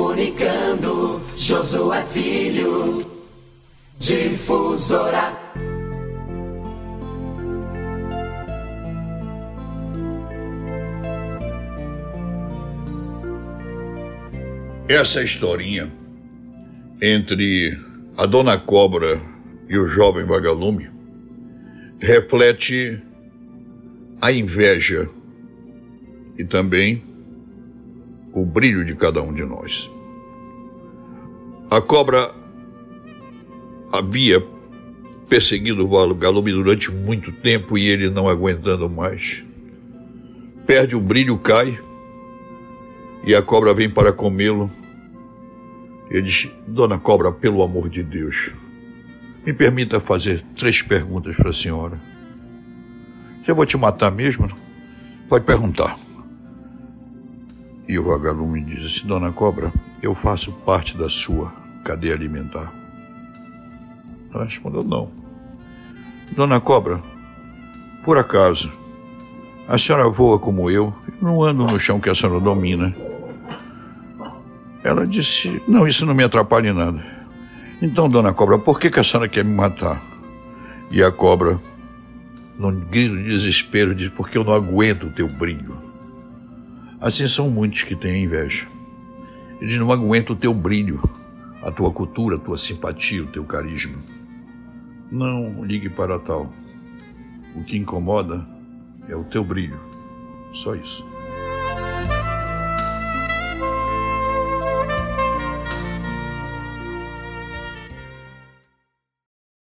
Comunicando, Josué Filho, Difusora. Essa historinha entre a Dona Cobra e o jovem vagalume reflete a inveja e também o brilho de cada um de nós. A cobra havia perseguido o vagalume durante muito tempo e ele não aguentando mais. Perde o brilho, cai e a cobra vem para comê-lo. Ele diz: Dona Cobra, pelo amor de Deus, me permita fazer três perguntas para a senhora. Se eu vou te matar mesmo, pode perguntar. E o vagalume diz assim: Dona Cobra, eu faço parte da sua cadeia alimentar. Ela respondeu: Não. Dona Cobra, por acaso, a senhora voa como eu, não ando no chão que a senhora domina. Ela disse: Não, isso não me atrapalha em nada. Então, dona Cobra, por que, que a senhora quer me matar? E a cobra, num grito de desespero, diz: Porque eu não aguento o teu brilho. Assim são muitos que têm inveja. Eles não aguentam o teu brilho, a tua cultura, a tua simpatia, o teu carisma. Não ligue para tal. O que incomoda é o teu brilho. Só isso.